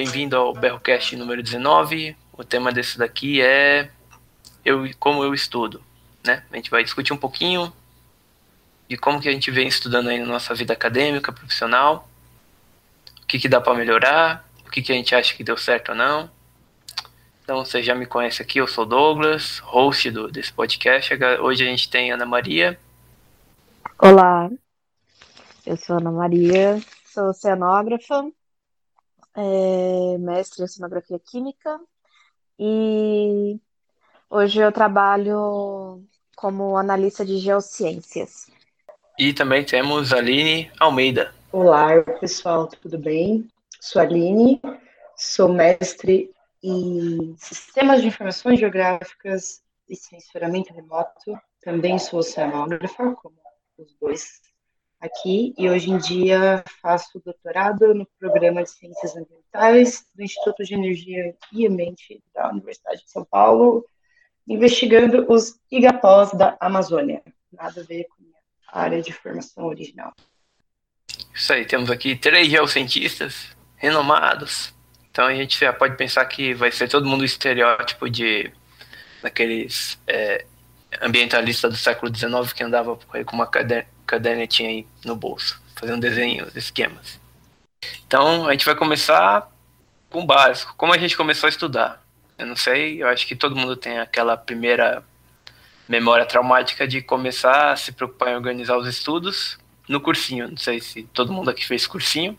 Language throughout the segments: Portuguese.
bem-vindo ao Berrocast número 19. O tema desse daqui é eu como eu estudo, né? A gente vai discutir um pouquinho de como que a gente vem estudando aí na nossa vida acadêmica, profissional, o que que dá para melhorar, o que que a gente acha que deu certo ou não. Então, você já me conhece aqui, eu sou Douglas, host do, desse podcast. Hoje a gente tem Ana Maria. Olá, eu sou Ana Maria, sou oceanógrafa, é, mestre em oceanografia química e hoje eu trabalho como analista de geociências. E também temos a Aline Almeida. Olá, pessoal, tudo bem? Sou a Aline, sou mestre em Sistemas de Informações Geográficas e Censuramento Remoto. Também sou oceanógrafa, como os dois aqui e hoje em dia faço doutorado no programa de Ciências Ambientais do Instituto de Energia e Ambiente da Universidade de São Paulo, investigando os igapós da Amazônia. Nada a ver com a área de formação original. Isso aí, temos aqui três geocientistas renomados. Então a gente já pode pensar que vai ser todo mundo estereótipo de daqueles é, ambientalistas do século XIX que andava com uma cadernetinha aí no bolso, fazendo desenhos, esquemas. Então, a gente vai começar com o básico. Como a gente começou a estudar? Eu não sei, eu acho que todo mundo tem aquela primeira memória traumática de começar a se preocupar em organizar os estudos no cursinho. Não sei se todo mundo aqui fez cursinho.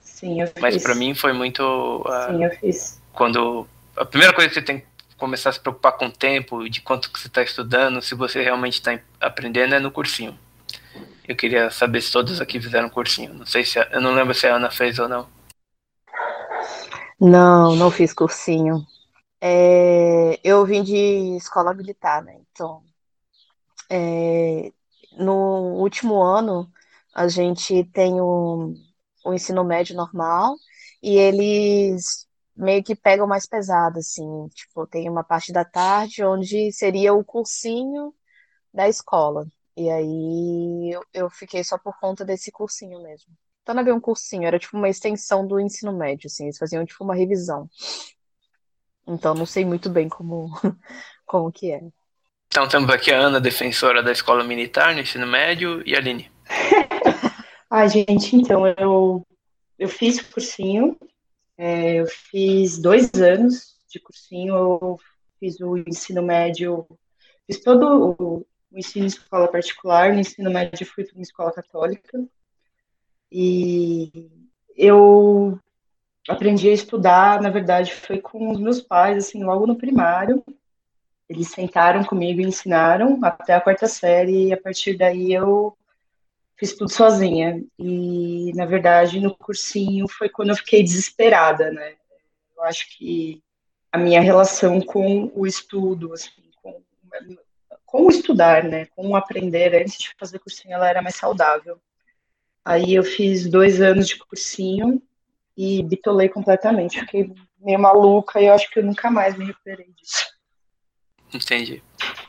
Sim, eu fiz. Mas para mim foi muito. Uh, Sim, eu fiz. Quando. A primeira coisa que você tem que começar a se preocupar com o tempo, de quanto que você está estudando, se você realmente está aprendendo, é no cursinho. Eu queria saber se todos aqui fizeram cursinho. Não sei se a, eu não lembro se a Ana fez ou não. Não, não fiz cursinho. É, eu vim de escola militar, né? Então, é, no último ano a gente tem o, o ensino médio normal e eles meio que pegam mais pesado, assim. Tipo, tem uma parte da tarde onde seria o cursinho da escola. E aí eu, eu fiquei só por conta desse cursinho mesmo. Então não havia um cursinho, era tipo uma extensão do ensino médio, assim, eles faziam tipo uma revisão. Então não sei muito bem como, como que é. Então temos aqui a Ana, defensora da escola militar no ensino médio, e a Aline. Ai, gente, então eu, eu fiz cursinho, é, eu fiz dois anos de cursinho, eu fiz o ensino médio, fiz todo o o ensino em escola particular, no ensino médio fui para uma escola católica. E eu aprendi a estudar, na verdade, foi com os meus pais, assim, logo no primário. Eles sentaram comigo e ensinaram até a quarta série, e a partir daí eu fiz tudo sozinha. E, na verdade, no cursinho foi quando eu fiquei desesperada, né? Eu acho que a minha relação com o estudo, assim, com como estudar, né, como aprender antes de fazer cursinho, ela era mais saudável. Aí eu fiz dois anos de cursinho e bitolei completamente, fiquei meio maluca e eu acho que eu nunca mais me recuperei disso. Entendi.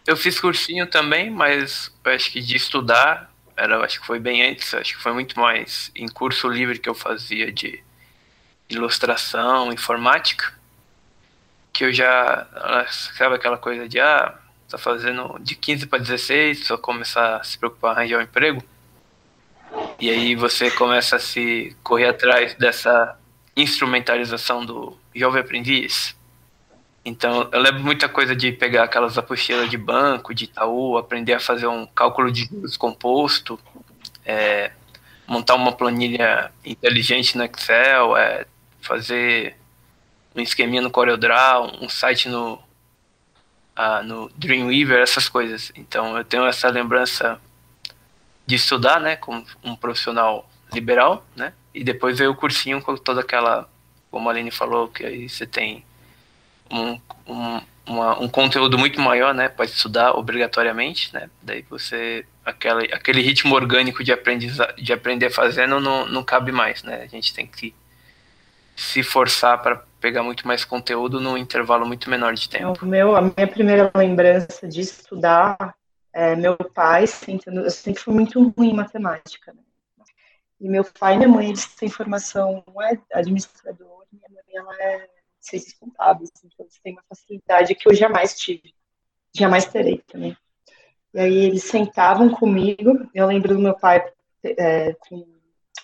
Eu fiz cursinho também, mas acho que de estudar, era, acho que foi bem antes, acho que foi muito mais em curso livre que eu fazia de ilustração, informática, que eu já, sabe aquela coisa de, ah, tá fazendo de 15 para 16, só começar a se preocupar em arranjar um emprego. E aí você começa a se correr atrás dessa instrumentalização do jovem aprendiz. Então, eu lembro muita coisa de pegar aquelas apostilas de banco, de Itaú, aprender a fazer um cálculo de juros composto, é, montar uma planilha inteligente no Excel, é, fazer um esqueminha no CorelDRAW, um site no, ah, no Dreamweaver, essas coisas. Então eu tenho essa lembrança de estudar, né, como um profissional liberal, né, e depois veio o cursinho com toda aquela, como a Aline falou, que aí você tem um, um, uma, um conteúdo muito maior, né, para estudar obrigatoriamente, né, daí você, aquela, aquele ritmo orgânico de, aprendiza, de aprender fazendo não, não cabe mais, né, a gente tem que se forçar para pegar muito mais conteúdo num intervalo muito menor de tempo. O meu, a minha primeira lembrança de estudar é meu pai, sentando, eu sempre fui muito ruim em matemática. Né? E meu pai e minha mãe, eles têm formação, um é administrador, minha mãe, ela é ciências contábeis, então eles têm uma facilidade que eu jamais tive, jamais terei também. E aí eles sentavam comigo, eu lembro do meu pai é, com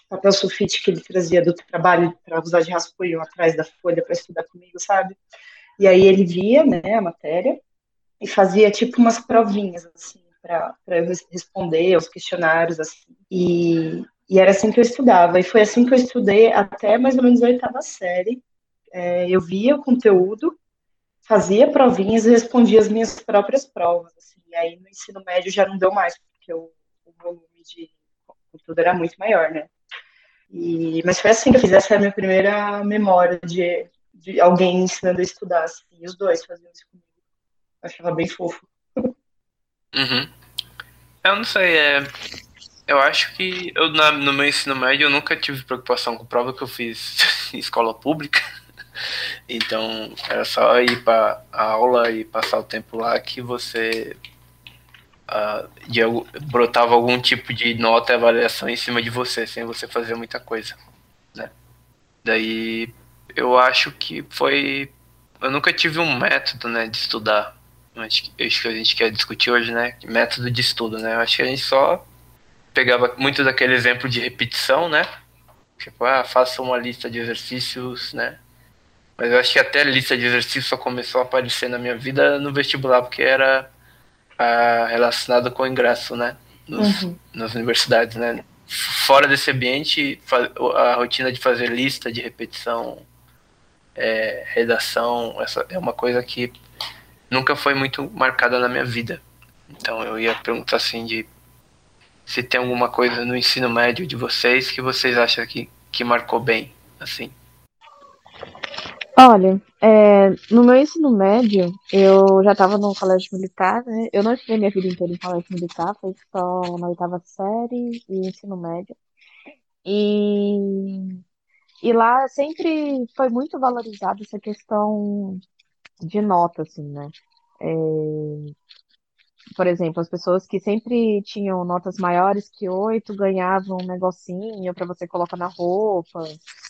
papel sulfite que ele trazia do trabalho para usar de rascunho atrás da folha para estudar comigo, sabe? E aí ele via, né, a matéria e fazia tipo umas provinhas assim para eu responder os questionários assim. E, e era assim que eu estudava. E foi assim que eu estudei até mais ou menos a oitava série. É, eu via o conteúdo, fazia provinhas e respondia as minhas próprias provas. Assim. E aí no ensino médio já não deu mais, porque o, o volume de conteúdo era muito maior, né? E, mas foi assim que eu fiz. Essa é a minha primeira memória de, de alguém ensinando a estudar. Assim, e os dois faziam isso comigo. Eu achava bem fofo. Uhum. Eu não sei, é... eu acho que eu, na, no meu ensino médio eu nunca tive preocupação com prova que eu fiz em escola pública. Então era só ir para a aula e passar o tempo lá que você uh, de, brotava algum tipo de nota e avaliação em cima de você, sem você fazer muita coisa. Né? Daí eu acho que foi. Eu nunca tive um método né, de estudar. Acho que, acho que a gente quer discutir hoje, né? Método de estudo, né? Eu acho que a gente só pegava muito daquele exemplo de repetição, né? Tipo, ah, faça uma lista de exercícios, né? Mas eu acho que até a lista de exercícios só começou a aparecer na minha vida no vestibular, porque era ah, relacionado com o ingresso, né? Nos, uhum. Nas universidades, né? Fora desse ambiente, a rotina de fazer lista de repetição, é, redação, essa é uma coisa que nunca foi muito marcada na minha vida. Então eu ia perguntar assim de se tem alguma coisa no ensino médio de vocês que vocês acham que, que marcou bem, assim. Olha, é, no meu ensino médio, eu já estava no colégio militar, né? Eu não estudei minha vida inteira em colégio militar, foi só na oitava série e ensino médio. E, e lá sempre foi muito valorizada essa questão de nota, assim, né? É, por exemplo, as pessoas que sempre tinham notas maiores que oito ganhavam um negocinho para você colocar na roupa.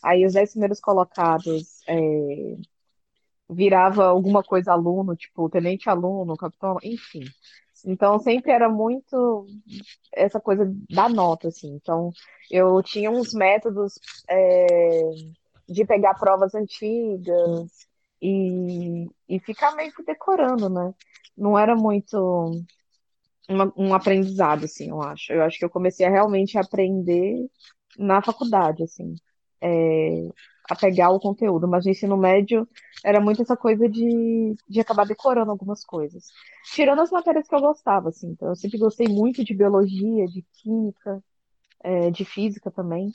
Aí os dez primeiros colocados é, virava alguma coisa aluno, tipo tenente aluno, capitão, enfim. Então sempre era muito essa coisa da nota, assim. Então eu tinha uns métodos é, de pegar provas antigas e, e ficar meio que decorando, né? Não era muito uma, um aprendizado, assim, eu acho. Eu acho que eu comecei a realmente aprender na faculdade, assim, é, a pegar o conteúdo, mas no ensino médio era muito essa coisa de, de acabar decorando algumas coisas. Tirando as matérias que eu gostava, assim, então eu sempre gostei muito de biologia, de química, é, de física também.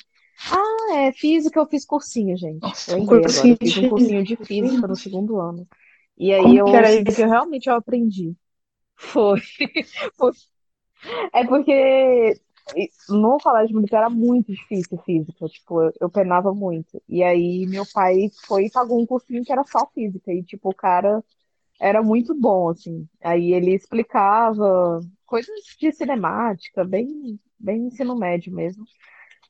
Ah, é, física eu fiz cursinho, gente. Nossa, eu lembrei agora, eu fiz um cursinho de física no segundo ano. E aí Como eu que era sinto que eu realmente eu aprendi. Foi. Foi. É porque no colégio militar era muito difícil física, tipo, eu, eu penava muito. E aí meu pai foi e pagou um cursinho que era só física, e tipo, o cara era muito bom, assim. Aí ele explicava coisas de cinemática, bem, bem ensino médio mesmo.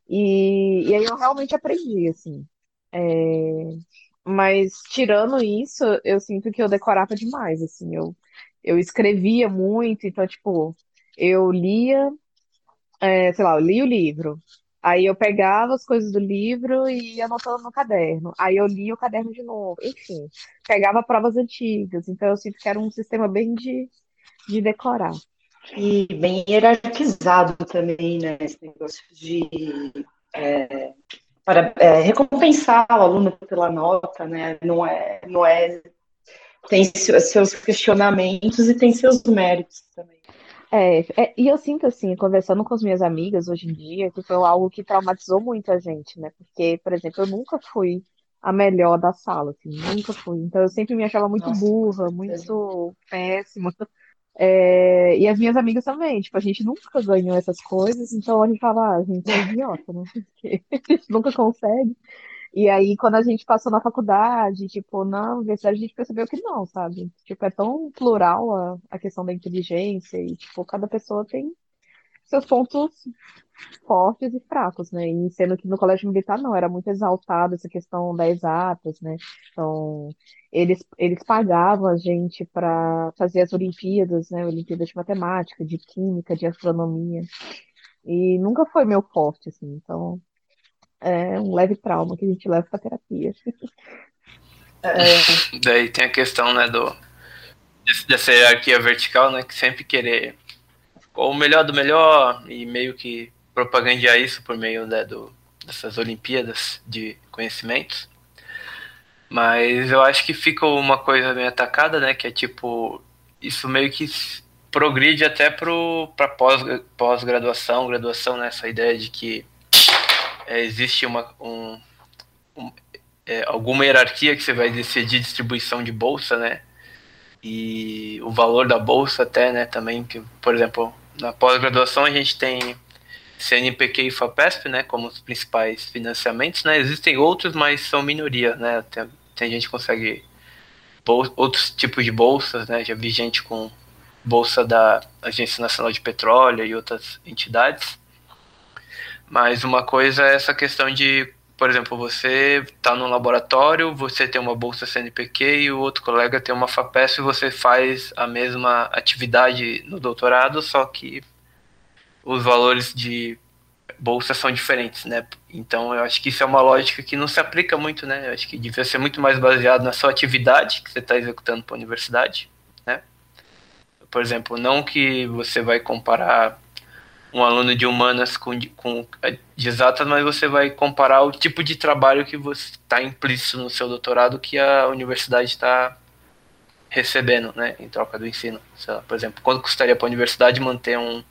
E, e aí eu realmente aprendi, assim. É, mas tirando isso, eu sinto que eu decorava demais, assim, eu, eu escrevia muito, então, tipo, eu lia, é, sei lá, eu li o livro, aí eu pegava as coisas do livro e ia anotando no caderno, aí eu lia o caderno de novo, enfim, pegava provas antigas, então eu sinto que era um sistema bem de, de decorar. E bem hierarquizado também, né, esse negócio de é, para é, recompensar o aluno pela nota, né? Não é, não é tem seus questionamentos e tem seus méritos também. É, é, e eu sinto assim, conversando com as minhas amigas hoje em dia, que foi algo que traumatizou muito a gente, né? Porque, por exemplo, eu nunca fui a melhor da sala, assim, nunca fui. Então eu sempre me achava muito Nossa, burra, muito péssima. É, e as minhas amigas também, tipo, a gente nunca ganhou essas coisas, então a gente fala, ah, a gente é idiota, né? A gente nunca consegue. E aí, quando a gente passou na faculdade, tipo, na universidade, a gente percebeu que não, sabe? Tipo, é tão plural a, a questão da inteligência e, tipo, cada pessoa tem seus pontos fortes e fracos, né? E sendo que no colégio militar não, era muito exaltado essa questão das exatas, né? Então, eles, eles pagavam a gente para fazer as Olimpíadas, né? Olimpíadas de matemática, de química, de astronomia. E nunca foi meu forte, assim. Então, é um leve trauma que a gente leva para terapia. É. Daí tem a questão, né, do dessa hierarquia vertical, né, que sempre querer o melhor do melhor e meio que propagandear isso por meio né, do, dessas Olimpíadas de conhecimentos. Mas eu acho que fica uma coisa meio atacada, né? Que é tipo, isso meio que progride até para pós-graduação, pós graduação, né? Essa ideia de que é, existe uma, um, um, é, alguma hierarquia que você vai decidir distribuição de bolsa, né? E o valor da bolsa até, né? Também, que, por exemplo, na pós-graduação a gente tem CNPq e FAPESP, né, como os principais financiamentos, né, existem outros, mas são minoria, né, tem, tem gente que consegue outros tipos de bolsas, né, já vi gente com bolsa da Agência Nacional de Petróleo e outras entidades, mas uma coisa é essa questão de, por exemplo, você está no laboratório, você tem uma bolsa CNPq e o outro colega tem uma FAPESP e você faz a mesma atividade no doutorado, só que os valores de bolsa são diferentes, né? Então eu acho que isso é uma lógica que não se aplica muito, né? Eu acho que devia ser muito mais baseado na sua atividade que você está executando para a universidade, né? Por exemplo, não que você vai comparar um aluno de humanas com, com de exatas, mas você vai comparar o tipo de trabalho que você está implícito no seu doutorado que a universidade está recebendo, né? Em troca do ensino. Lá, por exemplo, quanto custaria para a universidade manter um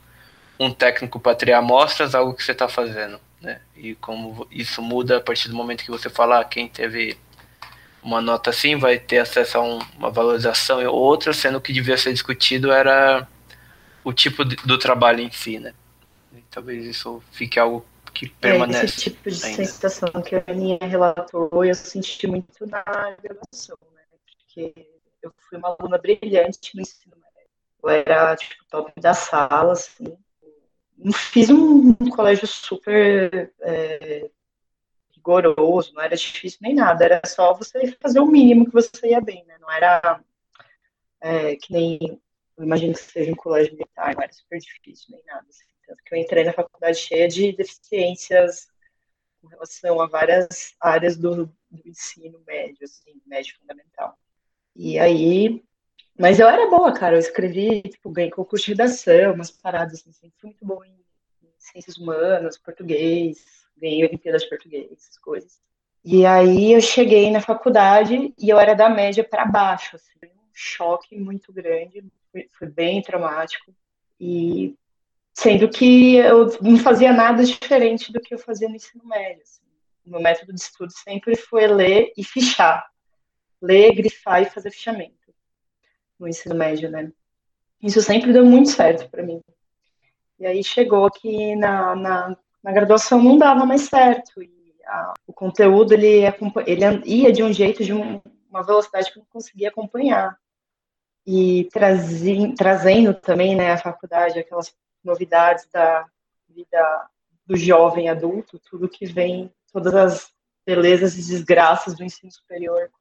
um técnico para triar amostras, algo que você está fazendo. Né? E como isso muda a partir do momento que você falar, ah, quem teve uma nota assim vai ter acesso a um, uma valorização e outra, sendo que devia ser discutido era o tipo de, do trabalho em si, né? Talvez isso fique algo que permanece. É, esse tipo de ainda. sensação que a Aninha relatou, eu senti muito na graduação, né? Porque eu fui uma aluna brilhante no ensino médio. Eu era, tipo, top da sala, assim fiz um, um colégio super é, rigoroso, não era difícil nem nada, era só você fazer o mínimo que você ia bem, né? Não era é, que nem, eu imagino que seja um colégio militar, não era super difícil nem nada. Assim. Tanto que eu entrei na faculdade cheia de deficiências com relação a várias áreas do, do ensino médio, assim, médio fundamental. E aí mas eu era boa, cara. Eu escrevi, tipo, bem concurso de redação, umas paradas assim, fui muito boa em, em ciências humanas, português, ganhei Olimpíadas de português, essas coisas. E aí eu cheguei na faculdade e eu era da média para baixo, assim, um choque muito grande, foi, foi, bem traumático. E sendo que eu não fazia nada diferente do que eu fazia no ensino médio. Assim. O meu método de estudo sempre foi ler e fichar. Ler, grifar e fazer fichamento no ensino médio, né? Isso sempre deu muito certo para mim. E aí chegou que na, na, na, graduação não dava mais certo. E a, o conteúdo, ele, ele ia de um jeito, de um, uma velocidade que eu não conseguia acompanhar. E trazi, trazendo também, né, a faculdade, aquelas novidades da vida do jovem adulto, tudo que vem, todas as belezas e desgraças do ensino superior,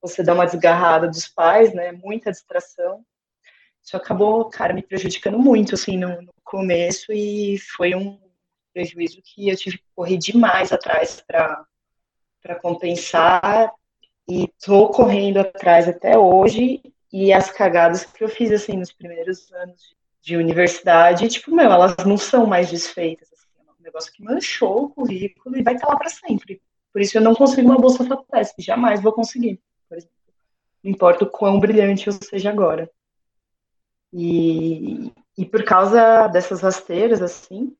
você dá uma desgarrada dos pais, né? Muita distração. Isso acabou, cara, me prejudicando muito, assim, no, no começo e foi um prejuízo que eu tive que correr demais atrás para compensar e tô correndo atrás até hoje e as cagadas que eu fiz, assim, nos primeiros anos de, de universidade, tipo, meu, elas não são mais desfeitas, assim, é um negócio que manchou o currículo e vai estar lá para sempre. Por isso eu não consigo uma bolsa FAPESP, jamais vou conseguir por exemplo. Não importa o quão brilhante eu seja agora. E, e por causa dessas rasteiras, assim,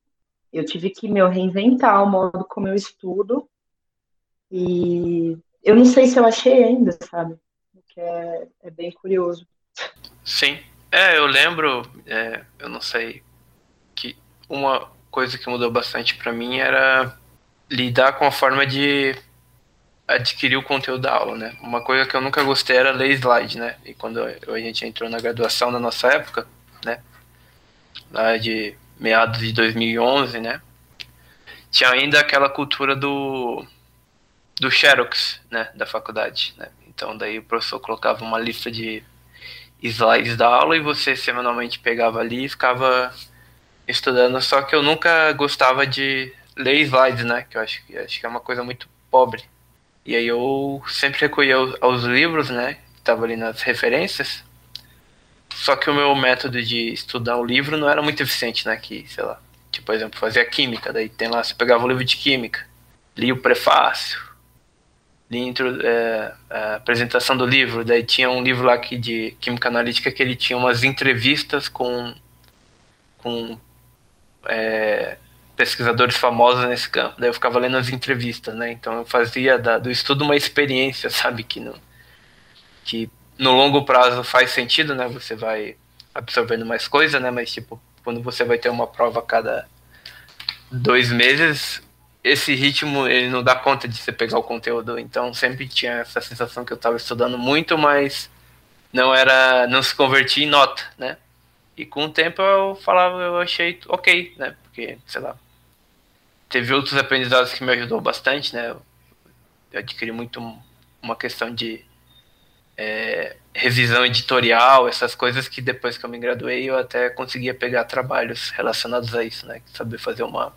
eu tive que me reinventar o modo como eu estudo. E eu não sei se eu achei ainda, sabe? Que é, é bem curioso. Sim. É, eu lembro, é, eu não sei, que uma coisa que mudou bastante para mim era lidar com a forma de adquirir o conteúdo da aula, né? Uma coisa que eu nunca gostei era ler slide, né? E quando a gente entrou na graduação na nossa época, né? Lá de meados de 2011, né? Tinha ainda aquela cultura do do Xerox, né, da faculdade, né? Então daí o professor colocava uma lista de slides da aula e você semanalmente pegava ali e ficava estudando, só que eu nunca gostava de ler slides, né, que eu acho, acho que é uma coisa muito pobre. E aí eu sempre recorria aos, aos livros, né, que estavam ali nas referências, só que o meu método de estudar o livro não era muito eficiente, né, que, sei lá, tipo, por exemplo, fazia química, daí tem lá, você pegava o livro de química, lia o prefácio, de é, a apresentação do livro, daí tinha um livro lá que, de química analítica que ele tinha umas entrevistas com, com é, pesquisadores famosos nesse campo. Daí eu ficava lendo as entrevistas, né? Então eu fazia da, do estudo uma experiência, sabe? Que no, que no longo prazo faz sentido, né? Você vai absorvendo mais coisa, né? Mas tipo, quando você vai ter uma prova a cada dois meses, esse ritmo ele não dá conta de você pegar o conteúdo, então sempre tinha essa sensação que eu estava estudando muito, mas não era, não se convertia em nota, né? E com o tempo eu falava, eu achei ok, né? Porque, sei lá, teve outros aprendizados que me ajudou bastante, né? Eu adquiri muito uma questão de é, revisão editorial, essas coisas que depois que eu me graduei eu até conseguia pegar trabalhos relacionados a isso, né? Saber fazer uma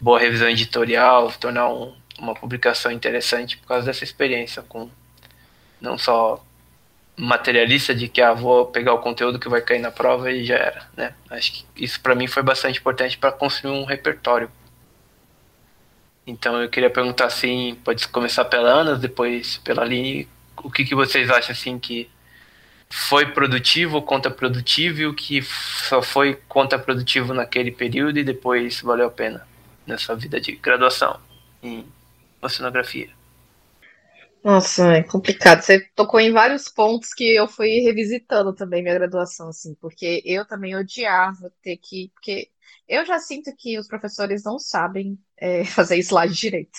boa revisão editorial, tornar um, uma publicação interessante por causa dessa experiência com não só materialista de que ah, vou pegar o conteúdo que vai cair na prova e já era, né? Acho que isso para mim foi bastante importante para construir um repertório. Então eu queria perguntar assim, pode começar pela Ana, depois pela Aline, o que, que vocês acham assim que foi produtivo, contraprodutivo e o que só foi contraprodutivo naquele período e depois valeu a pena? Nessa vida de graduação em oceanografia? Nossa, é complicado. Você tocou em vários pontos que eu fui revisitando também minha graduação, assim, porque eu também odiava ter que. Porque eu já sinto que os professores não sabem é, fazer slide direito.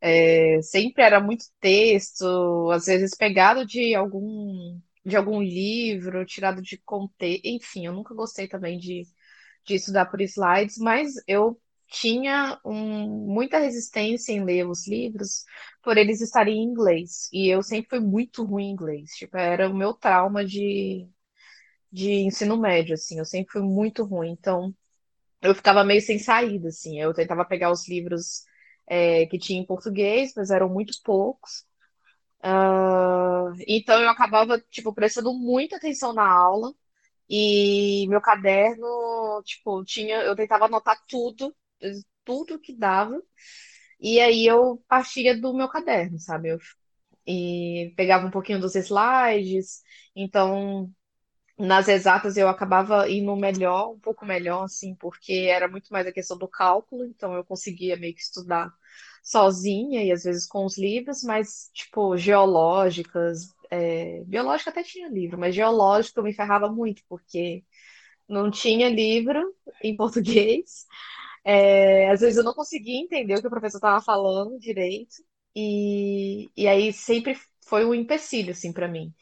É, sempre era muito texto, às vezes pegado de algum de algum livro, tirado de contexto, enfim, eu nunca gostei também de, de estudar por slides, mas eu tinha um, muita resistência em ler os livros por eles estarem em inglês. E eu sempre fui muito ruim em inglês. Tipo, era o meu trauma de, de ensino médio, assim. Eu sempre fui muito ruim. Então, eu ficava meio sem saída, assim. Eu tentava pegar os livros é, que tinha em português, mas eram muito poucos. Uh, então, eu acabava, tipo, prestando muita atenção na aula. E meu caderno, tipo, tinha, eu tentava anotar tudo tudo que dava. E aí eu partia do meu caderno, sabe? Eu, e pegava um pouquinho dos slides. Então, nas exatas eu acabava indo melhor, um pouco melhor, assim, porque era muito mais a questão do cálculo, então eu conseguia meio que estudar sozinha e às vezes com os livros, mas, tipo, geológicas, é, biológica até tinha livro, mas geológica eu me ferrava muito, porque não tinha livro em português. É, às vezes eu não conseguia entender o que o professor estava falando direito, e, e aí sempre foi um empecilho, assim, para mim.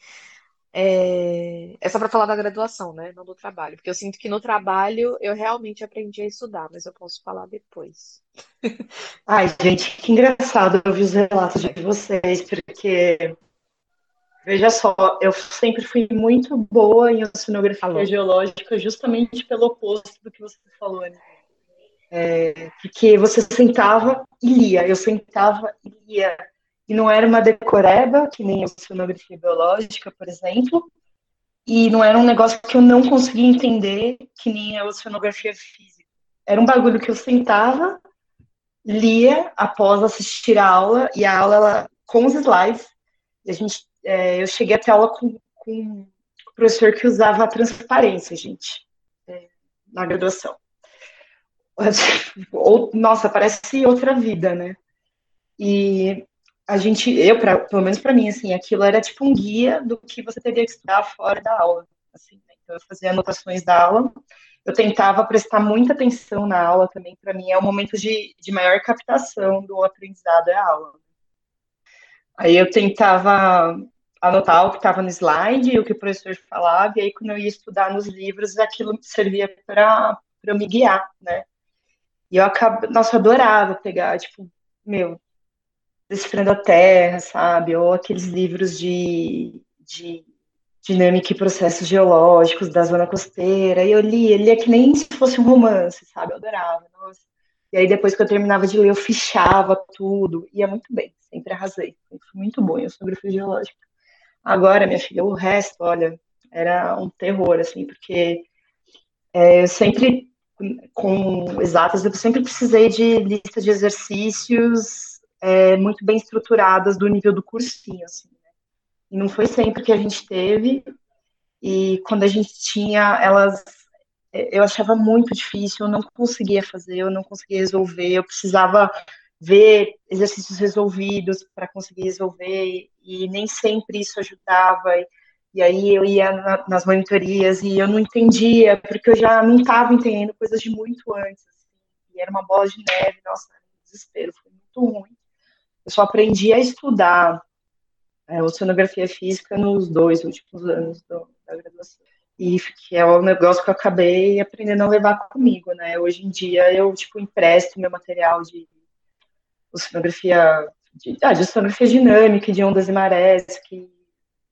É, é só para falar da graduação, né? Não do trabalho. Porque eu sinto que no trabalho eu realmente aprendi a estudar, mas eu posso falar depois. Ai, gente, que engraçado ouvir os relatos de vocês, porque veja só, eu sempre fui muito boa em oceanografia Alô. geológica, justamente pelo oposto do que você falou, né? É, porque você sentava e lia, eu sentava e lia. E não era uma decoreba, que nem a oceanografia biológica, por exemplo, e não era um negócio que eu não conseguia entender, que nem a oceanografia física. Era um bagulho que eu sentava, lia após assistir a aula, e a aula ela, com os slides, a gente, é, eu cheguei até a aula com, com um professor que usava transparência, gente, é, na graduação. Ou, nossa, parece outra vida, né? E a gente, eu, pra, pelo menos para mim, assim, aquilo era tipo um guia do que você teria que estudar fora da aula. Assim, né? Então, eu fazia anotações da aula, eu tentava prestar muita atenção na aula também, para mim é o momento de, de maior captação do aprendizado é a aula. Aí eu tentava anotar o que estava no slide, o que o professor falava, e aí quando eu ia estudar nos livros, aquilo servia para me guiar, né? E eu acabo, nossa, eu adorava pegar, tipo, meu, Decifrando a Terra, sabe? Ou aqueles livros de, de dinâmica e processos geológicos da zona costeira. E eu li, ele é que nem se fosse um romance, sabe? Eu adorava, nossa. E aí depois que eu terminava de ler, eu fichava tudo. Ia muito bem, sempre arrasei. Foi muito bom em oceanografia geológica. Agora, minha filha, o resto, olha, era um terror, assim, porque é, eu sempre, com exatas, eu sempre precisei de lista de exercícios é, muito bem estruturadas do nível do cursinho, assim, né? E não foi sempre que a gente teve, e quando a gente tinha, elas, é, eu achava muito difícil, eu não conseguia fazer, eu não conseguia resolver, eu precisava ver exercícios resolvidos para conseguir resolver, e nem sempre isso ajudava. E, e aí eu ia na, nas monitorias e eu não entendia, porque eu já não estava entendendo coisas de muito antes. Assim, e era uma bola de neve, nossa, desespero, foi muito ruim. Eu só aprendi a estudar é, oceanografia física nos dois últimos anos do, da graduação. E que é um negócio que eu acabei aprendendo a levar comigo, né? Hoje em dia eu, tipo, empresto meu material de oceanografia, de, ah, de oceanografia dinâmica, de ondas e marés, que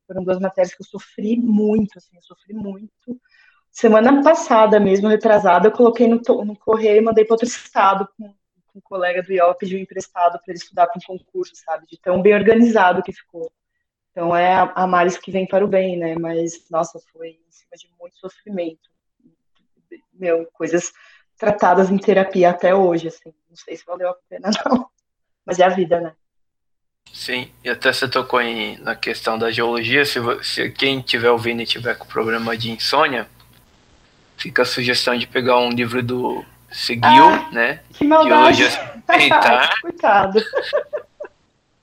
foram duas matérias que eu sofri muito, assim, eu sofri muito. Semana passada mesmo, retrasada, eu coloquei no, no correio e mandei para outro estado com, com um colega do IOL, pediu emprestado para ele estudar para um concurso, sabe? De tão bem organizado que ficou. Então é a, a que vem para o bem, né? Mas, nossa, foi em cima de muito sofrimento. Meu, coisas tratadas em terapia até hoje, assim. Não sei se valeu a pena, não. Mas é a vida, né? Sim, e até você tocou em, na questão da geologia. Se, se quem estiver ouvindo e tiver com problema de insônia, fica a sugestão de pegar um livro do Seguiu, ah, né? Que maldade. Geologia. Coitado.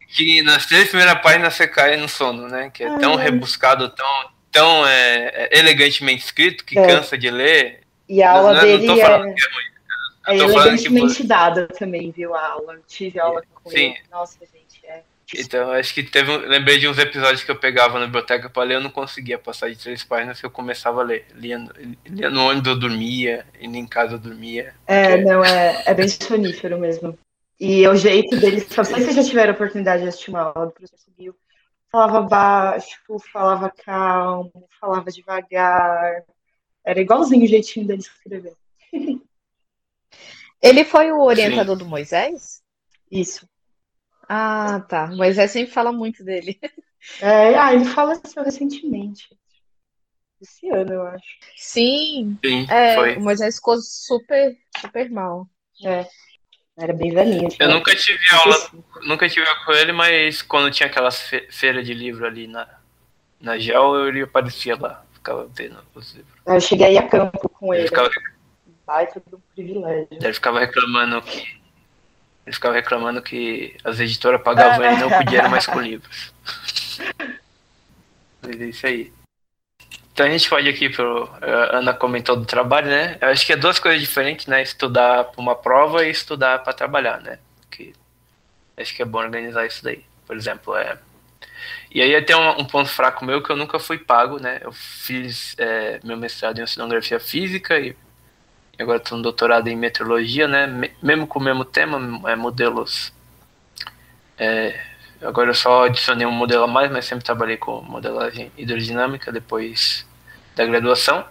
Que nas três primeiras páginas você cai no sono, né? Que é Ai, tão rebuscado, tão, tão é, é elegantemente escrito que é. cansa de ler. E a aula não, dele não é... que é ruim. É elegantemente que... dada também, viu, a aula. tive aula com Sim. ele. Nossa, gente. Então, acho que teve. Lembrei de uns episódios que eu pegava na biblioteca para ler, eu não conseguia passar de três páginas que eu começava a ler. Lia, lia no ônibus eu dormia, indo em casa eu dormia. É, porque... não, é, é bem sonífero mesmo. E o jeito dele, não sei se vocês já tiveram a oportunidade de assistir uma aula do professor Bill, falava baixo, falava calmo, falava devagar. Era igualzinho o jeitinho dele escrever. Ele foi o orientador Sim. do Moisés? Isso. Ah, tá. Moisés sempre fala muito dele. É, ah, ele faleceu recentemente. Esse ano, eu acho. Sim. Sim, é, foi. O Moisés ficou super, super mal. É. Era bem velhinho. Eu nunca tive aula, nunca tive aula com ele, mas quando tinha aquelas fe feira de livro ali na, na GEL, eu aparecia lá, ficava vendo os livros. Eu cheguei a campo com ele. ele ficava baita do privilégio. Ele ficava reclamando que. Ele ficava reclamando que as editoras pagavam ele não podia mais com livros. Mas é isso aí. Então a gente pode aqui pro. A Ana comentou do trabalho, né? Eu acho que é duas coisas diferentes, né? Estudar para uma prova e estudar para trabalhar, né? Que acho que é bom organizar isso daí. Por exemplo, é. E aí tem um, um ponto fraco meu que eu nunca fui pago, né? Eu fiz é, meu mestrado em oceanografia física e agora estou no doutorado em meteorologia, né? Mesmo com o mesmo tema, é, modelos. É, agora eu só adicionei um modelo a mais, mas sempre trabalhei com modelagem hidrodinâmica depois da graduação.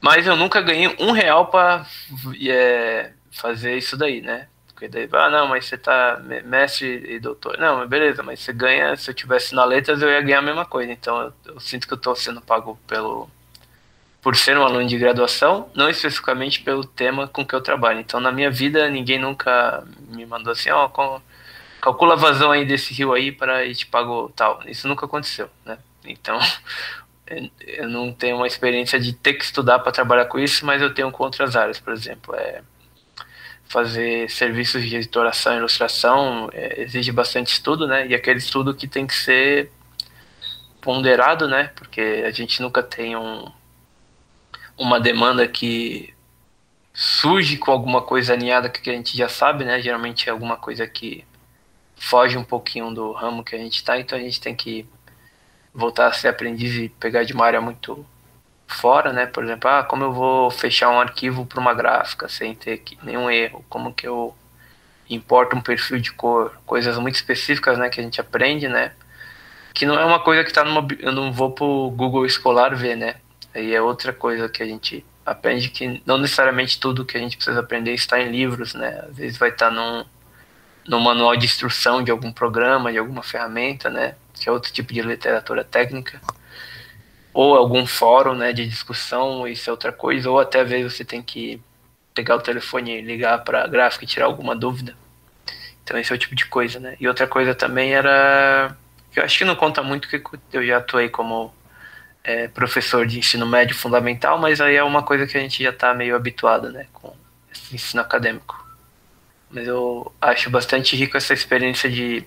Mas eu nunca ganhei um real para é, fazer isso daí, né? Porque daí, ah, não, mas você tá mestre e doutor. Não, mas beleza, mas você ganha, se eu tivesse na letras eu ia ganhar a mesma coisa. Então eu, eu sinto que eu estou sendo pago pelo por ser um aluno de graduação, não especificamente pelo tema com que eu trabalho. Então, na minha vida, ninguém nunca me mandou assim, ó, oh, calcula a vazão aí desse rio aí para e te pago tal. Isso nunca aconteceu, né? Então, eu não tenho uma experiência de ter que estudar para trabalhar com isso, mas eu tenho com outras áreas, por exemplo, é fazer serviços de editoração e ilustração é, exige bastante estudo, né? E aquele estudo que tem que ser ponderado, né? Porque a gente nunca tem um uma demanda que surge com alguma coisa alinhada que a gente já sabe, né? Geralmente é alguma coisa que foge um pouquinho do ramo que a gente está, então a gente tem que voltar a ser aprendiz e pegar de uma área muito fora, né? Por exemplo, ah, como eu vou fechar um arquivo para uma gráfica sem ter nenhum erro, como que eu importo um perfil de cor, coisas muito específicas, né, que a gente aprende, né? Que não é uma coisa que está numa eu não vou pro Google escolar ver, né? Aí é outra coisa que a gente aprende que não necessariamente tudo que a gente precisa aprender está em livros, né? Às vezes vai estar tá num, num manual de instrução de algum programa, de alguma ferramenta, né? Que é outro tipo de literatura técnica. Ou algum fórum, né, de discussão, isso é outra coisa. Ou até às vezes você tem que pegar o telefone e ligar para a gráfica e tirar alguma dúvida. Então esse é o tipo de coisa, né? E outra coisa também era... Eu acho que não conta muito que eu já atuei como é, professor de ensino médio fundamental, mas aí é uma coisa que a gente já está meio habituado, né, com esse ensino acadêmico. Mas eu acho bastante rico essa experiência de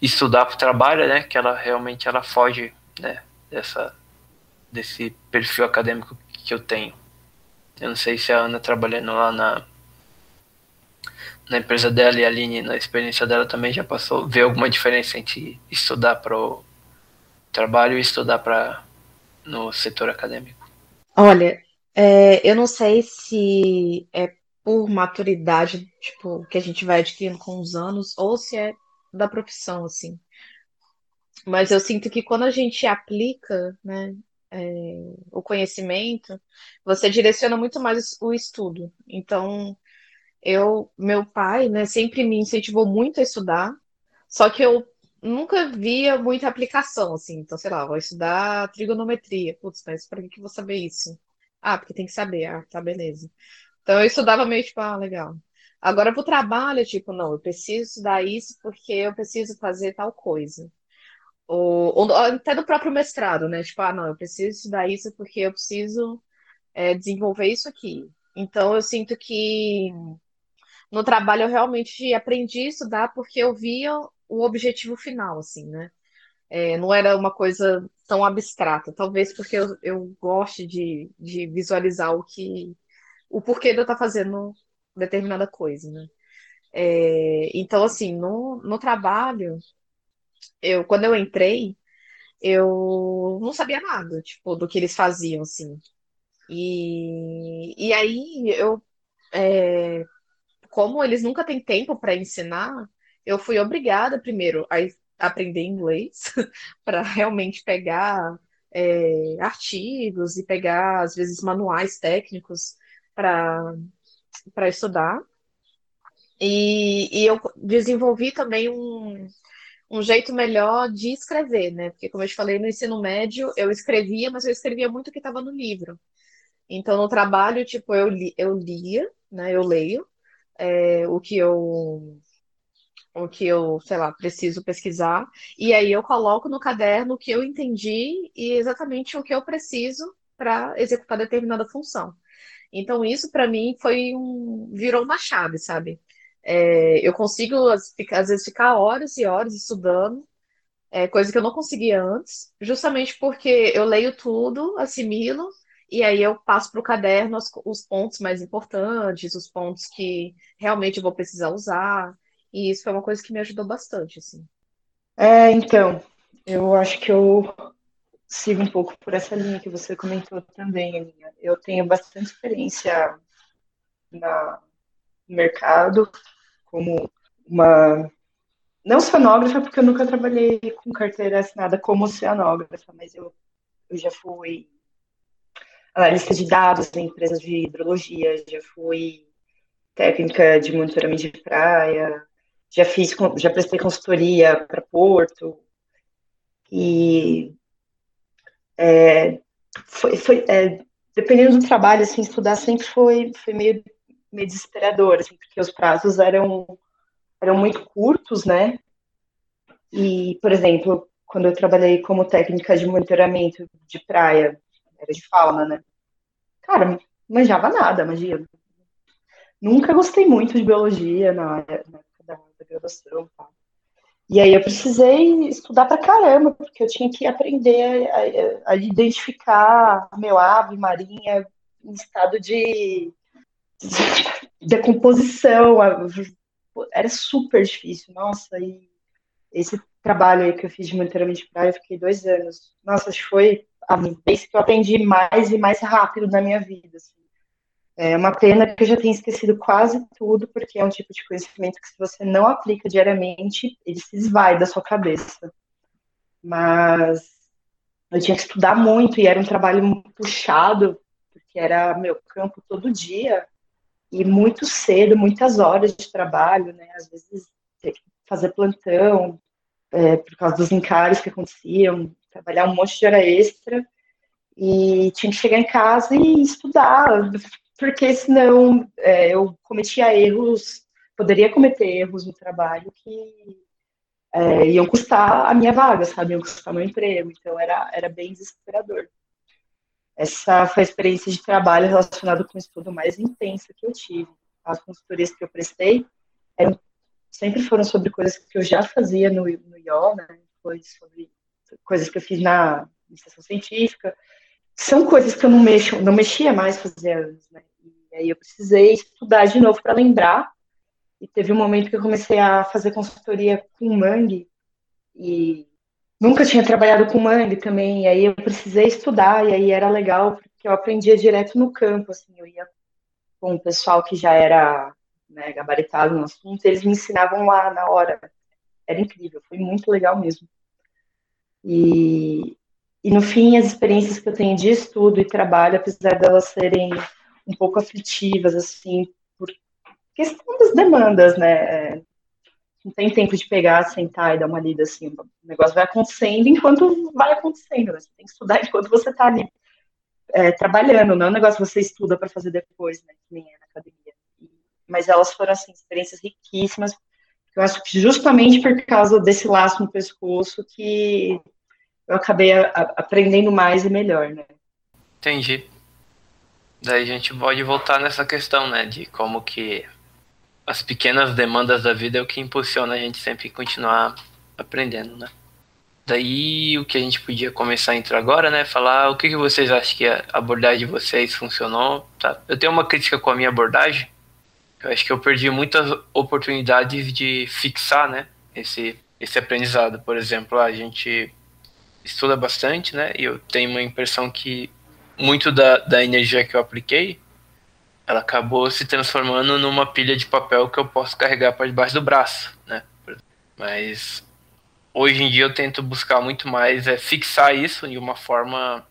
estudar para o trabalho, né, que ela realmente ela foge, né, dessa desse perfil acadêmico que eu tenho. Eu não sei se a Ana trabalhando lá na na empresa dela e a Aline na experiência dela também já passou ver alguma diferença entre estudar para o trabalho e estudar para no setor acadêmico? Olha, é, eu não sei se é por maturidade, tipo, que a gente vai adquirindo com os anos, ou se é da profissão, assim. Mas eu sinto que quando a gente aplica, né, é, o conhecimento, você direciona muito mais o estudo. Então, eu, meu pai, né, sempre me incentivou muito a estudar, só que eu nunca via muita aplicação, assim. Então, sei lá, vou estudar trigonometria. Putz, mas para que que eu vou saber isso? Ah, porque tem que saber. Ah, tá, beleza. Então, eu estudava meio tipo, ah, legal. Agora, pro trabalho, tipo, não, eu preciso estudar isso porque eu preciso fazer tal coisa. Ou, ou até do próprio mestrado, né? Tipo, ah, não, eu preciso estudar isso porque eu preciso é, desenvolver isso aqui. Então, eu sinto que no trabalho eu realmente aprendi a estudar porque eu via o objetivo final, assim, né? É, não era uma coisa tão abstrata, talvez porque eu, eu goste de, de visualizar o que o porquê de eu estar fazendo determinada coisa, né? É, então, assim, no, no trabalho, eu quando eu entrei, eu não sabia nada, tipo, do que eles faziam, assim. E, e aí eu, é, como eles nunca têm tempo para ensinar, eu fui obrigada primeiro a aprender inglês para realmente pegar é, artigos e pegar às vezes manuais técnicos para estudar e, e eu desenvolvi também um, um jeito melhor de escrever, né? Porque, como eu te falei, no ensino médio eu escrevia, mas eu escrevia muito o que estava no livro. Então, no trabalho, tipo, eu, li, eu lia, né? Eu leio é, o que eu o que eu, sei lá, preciso pesquisar, e aí eu coloco no caderno o que eu entendi e exatamente o que eu preciso para executar determinada função. Então, isso para mim foi um. virou uma chave, sabe? É, eu consigo, às vezes, ficar horas e horas estudando, é, coisa que eu não conseguia antes, justamente porque eu leio tudo, assimilo, e aí eu passo para o caderno os, os pontos mais importantes, os pontos que realmente eu vou precisar usar. E isso foi uma coisa que me ajudou bastante, assim. É, então, eu acho que eu sigo um pouco por essa linha que você comentou também, Aninha. Eu tenho bastante experiência na, no mercado como uma não cenógrafa, porque eu nunca trabalhei com carteira assinada como cenógrafa, mas eu, eu já fui analista de dados em empresas de hidrologia, já fui técnica de monitoramento de praia, já fiz, já prestei consultoria para Porto e é, foi, foi é, dependendo do trabalho, assim, estudar sempre foi, foi meio, meio desesperador, assim, porque os prazos eram, eram muito curtos, né? E, por exemplo, quando eu trabalhei como técnica de monitoramento de praia, era de fauna, né? Cara, manjava nada, magia. Nunca gostei muito de biologia na, na graduação. Tá? E aí eu precisei estudar pra caramba, porque eu tinha que aprender a, a identificar meu ave marinha em estado de, de decomposição. Era super difícil, nossa, e esse trabalho aí que eu fiz de monitoramento de praia, eu fiquei dois anos. Nossa, acho que foi a vez que eu aprendi mais e mais rápido na minha vida. Assim. É uma pena que eu já tenha esquecido quase tudo, porque é um tipo de conhecimento que se você não aplica diariamente, ele se esvai da sua cabeça. Mas eu tinha que estudar muito e era um trabalho puxado, porque era meu campo todo dia e muito cedo, muitas horas de trabalho, né? Às vezes ter que fazer plantão é, por causa dos encares que aconteciam, trabalhar um monte de hora extra e tinha que chegar em casa e estudar, porque senão é, eu cometia erros, poderia cometer erros no trabalho que é, iam custar a minha vaga, sabe? Iam custar meu emprego. Então era, era bem desesperador. Essa foi a experiência de trabalho relacionada com o estudo mais intensa que eu tive. As consultorias que eu prestei eram, sempre foram sobre coisas que eu já fazia no, no IO, né? Foi sobre coisas que eu fiz na iniciação científica. São coisas que eu não mexo, não mexia mais fazia anos, né? E aí eu precisei estudar de novo para lembrar. E teve um momento que eu comecei a fazer consultoria com mangue e nunca tinha trabalhado com mangue também, e aí eu precisei estudar, e aí era legal, porque eu aprendia direto no campo, assim, eu ia com o pessoal que já era né, gabaritado no assunto, eles me ensinavam lá na hora. Era incrível, foi muito legal mesmo. E, e no fim, as experiências que eu tenho de estudo e trabalho, apesar delas serem um pouco aflitivas, assim, por questão das demandas, né? É, não tem tempo de pegar, sentar e dar uma lida assim. O negócio vai acontecendo enquanto vai acontecendo. Né? Você tem que estudar enquanto você está ali é, trabalhando. Não é um negócio que você estuda para fazer depois, né? Que nem é na academia. Mas elas foram assim experiências riquíssimas. Eu acho que justamente por causa desse laço no pescoço que eu acabei a, a, aprendendo mais e melhor, né? Entendi. Daí a gente pode voltar nessa questão, né? De como que as pequenas demandas da vida é o que impulsiona a gente sempre continuar aprendendo, né? Daí o que a gente podia começar a entrar agora, né? Falar o que, que vocês acham que a abordagem de vocês funcionou, tá? Eu tenho uma crítica com a minha abordagem. Eu acho que eu perdi muitas oportunidades de fixar, né? Esse, esse aprendizado. Por exemplo, a gente estuda bastante, né? E eu tenho uma impressão que muito da, da energia que eu apliquei ela acabou se transformando numa pilha de papel que eu posso carregar para debaixo do braço, né? Mas hoje em dia eu tento buscar muito mais é fixar isso de uma forma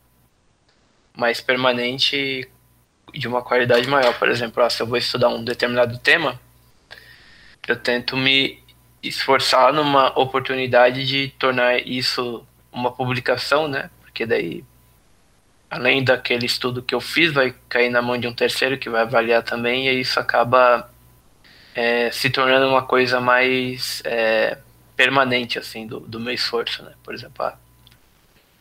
mais permanente de uma qualidade maior. Por exemplo, ah, se eu vou estudar um determinado tema, eu tento me esforçar numa oportunidade de tornar isso uma publicação, né? Porque daí além daquele estudo que eu fiz, vai cair na mão de um terceiro que vai avaliar também, e isso acaba é, se tornando uma coisa mais é, permanente, assim, do, do meu esforço, né? Por exemplo, a,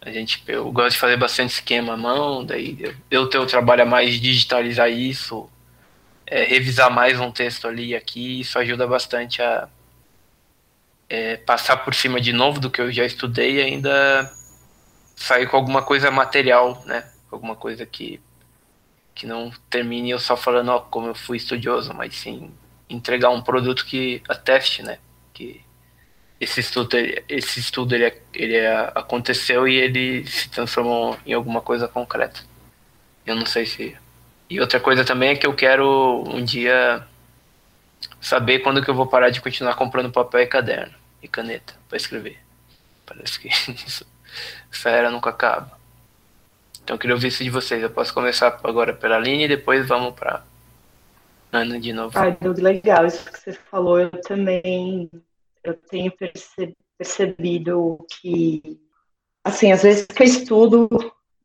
a gente, eu gosto de fazer bastante esquema à mão, daí eu, eu tenho o trabalho a mais digitalizar isso, é, revisar mais um texto ali e aqui, isso ajuda bastante a é, passar por cima de novo do que eu já estudei e ainda sair com alguma coisa material, né? Alguma coisa que, que não termine eu só falando, ó, como eu fui estudioso, mas sim entregar um produto que ateste, né? Que esse estudo, esse estudo ele, ele aconteceu e ele se transformou em alguma coisa concreta. Eu não sei se. E outra coisa também é que eu quero um dia saber quando que eu vou parar de continuar comprando papel e caderno e caneta para escrever. Parece que isso essa era nunca acaba. Então eu queria ouvir isso de vocês. Eu posso começar agora pela Aline e depois vamos para Ana de novo. Ah, legal isso que você falou. Eu também eu tenho percebido que, assim, às vezes que eu estudo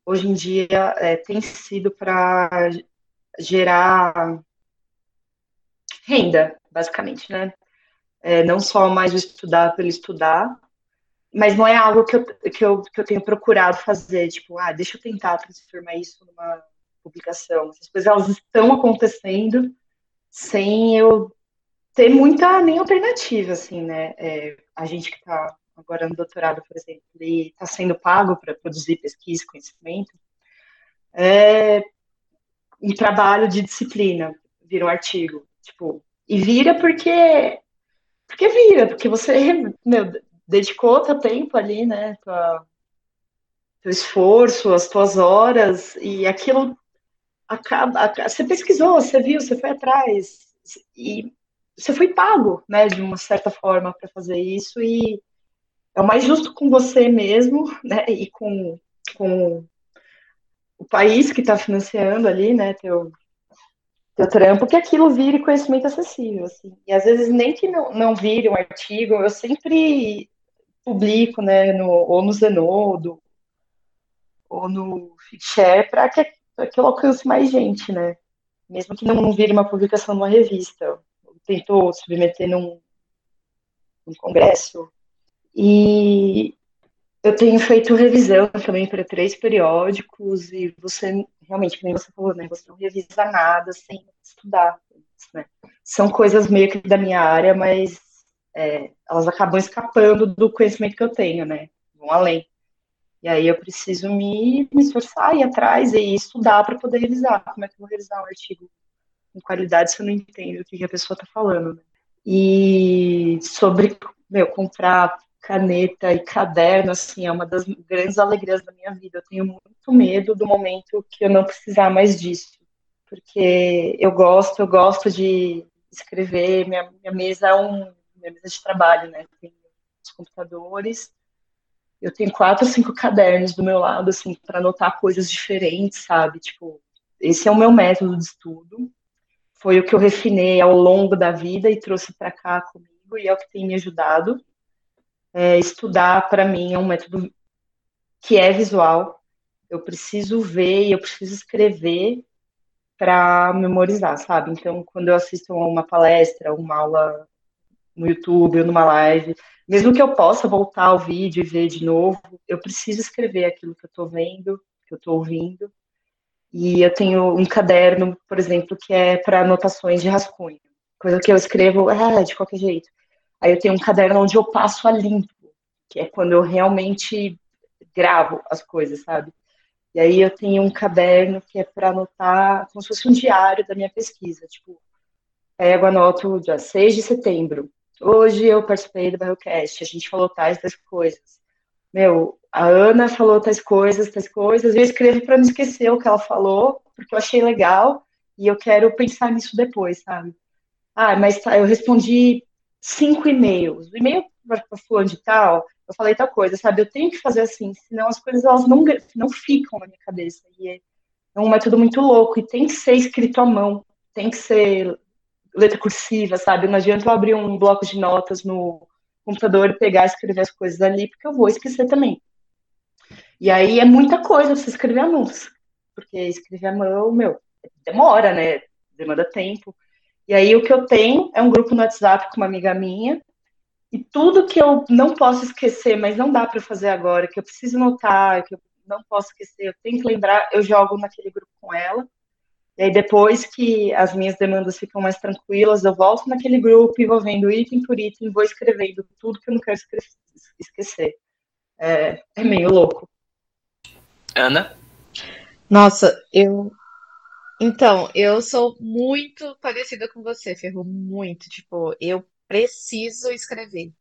hoje em dia é, tem sido para gerar renda, basicamente, né? É, não só mais estudar pelo estudar, mas não é algo que eu, que, eu, que eu tenho procurado fazer, tipo, ah, deixa eu tentar transformar isso numa publicação. Essas coisas, elas estão acontecendo sem eu ter muita nem alternativa, assim, né? É, a gente que está agora no doutorado, por exemplo, e está sendo pago para produzir pesquisa, conhecimento, é um trabalho de disciplina, vira um artigo, tipo, e vira porque porque vira, porque você, meu, dedicou teu tempo ali, né? Tua, teu esforço, as tuas horas, e aquilo acaba. Você pesquisou, você viu, você foi atrás, e você foi pago, né, de uma certa forma para fazer isso, e é o mais justo com você mesmo, né, e com, com o país que está financiando ali, né, teu, teu trampo, que aquilo vire conhecimento acessível, assim. E às vezes nem que não, não vire um artigo, eu sempre publico, né, no, ou no Zenodo, ou no Fitshare, para que aquilo alcance mais gente, né? Mesmo que não vire uma publicação numa revista. Tentou submeter num, num congresso. E eu tenho feito revisão também para três periódicos, e você, realmente, como você falou, né? Você não revisa nada sem estudar. Né? São coisas meio que da minha área, mas é, elas acabam escapando do conhecimento que eu tenho, né? Vão além. E aí eu preciso me, me esforçar, ir atrás e estudar para poder revisar. Como é que eu vou revisar um artigo com qualidade se eu não entendo o que a pessoa está falando? Né? E sobre meu, comprar caneta e caderno, assim, é uma das grandes alegrias da minha vida. Eu tenho muito medo do momento que eu não precisar mais disso. Porque eu gosto, eu gosto de escrever, minha, minha mesa é um, minha mesa de trabalho, né? Tem os computadores, eu tenho quatro, cinco cadernos do meu lado, assim, para anotar coisas diferentes, sabe? Tipo, esse é o meu método de estudo. Foi o que eu refinei ao longo da vida e trouxe para cá comigo e é o que tem me ajudado. É, estudar, para mim, é um método que é visual. Eu preciso ver e eu preciso escrever para memorizar, sabe? Então, quando eu assisto a uma palestra, uma aula no YouTube ou numa live, mesmo que eu possa voltar ao vídeo e ver de novo, eu preciso escrever aquilo que eu estou vendo, que eu estou ouvindo. E eu tenho um caderno, por exemplo, que é para anotações de rascunho, coisa que eu escrevo ah, de qualquer jeito. Aí eu tenho um caderno onde eu passo a limpo, que é quando eu realmente gravo as coisas, sabe? E aí eu tenho um caderno que é para anotar, como se fosse um diário da minha pesquisa. Tipo, pego, anoto dia 6 de setembro. Hoje eu participei do Biocast, a gente falou tais das coisas. Meu, a Ana falou tais coisas, tais coisas, eu escrevo para não esquecer o que ela falou, porque eu achei legal e eu quero pensar nisso depois, sabe? Ah, mas tá, eu respondi cinco e-mails. O e-mail para fulano de tal, eu falei tal coisa, sabe? Eu tenho que fazer assim, senão as coisas elas não, não ficam na minha cabeça. E é um método muito louco e tem que ser escrito à mão, tem que ser letra cursiva, sabe? Não adianta eu abrir um bloco de notas no computador pegar e escrever as coisas ali, porque eu vou esquecer também. E aí é muita coisa você escrever a mão, porque escrever a mão, meu, demora, né? Demanda tempo. E aí o que eu tenho é um grupo no WhatsApp com uma amiga minha, e tudo que eu não posso esquecer, mas não dá para fazer agora, que eu preciso notar, que eu não posso esquecer, eu tenho que lembrar, eu jogo naquele grupo com ela. E aí, depois que as minhas demandas ficam mais tranquilas, eu volto naquele grupo e vou vendo item por item, vou escrevendo tudo que eu não quero esquecer. É, é meio louco. Ana? Nossa, eu. Então, eu sou muito parecida com você, Ferro, muito. Tipo, eu preciso escrever.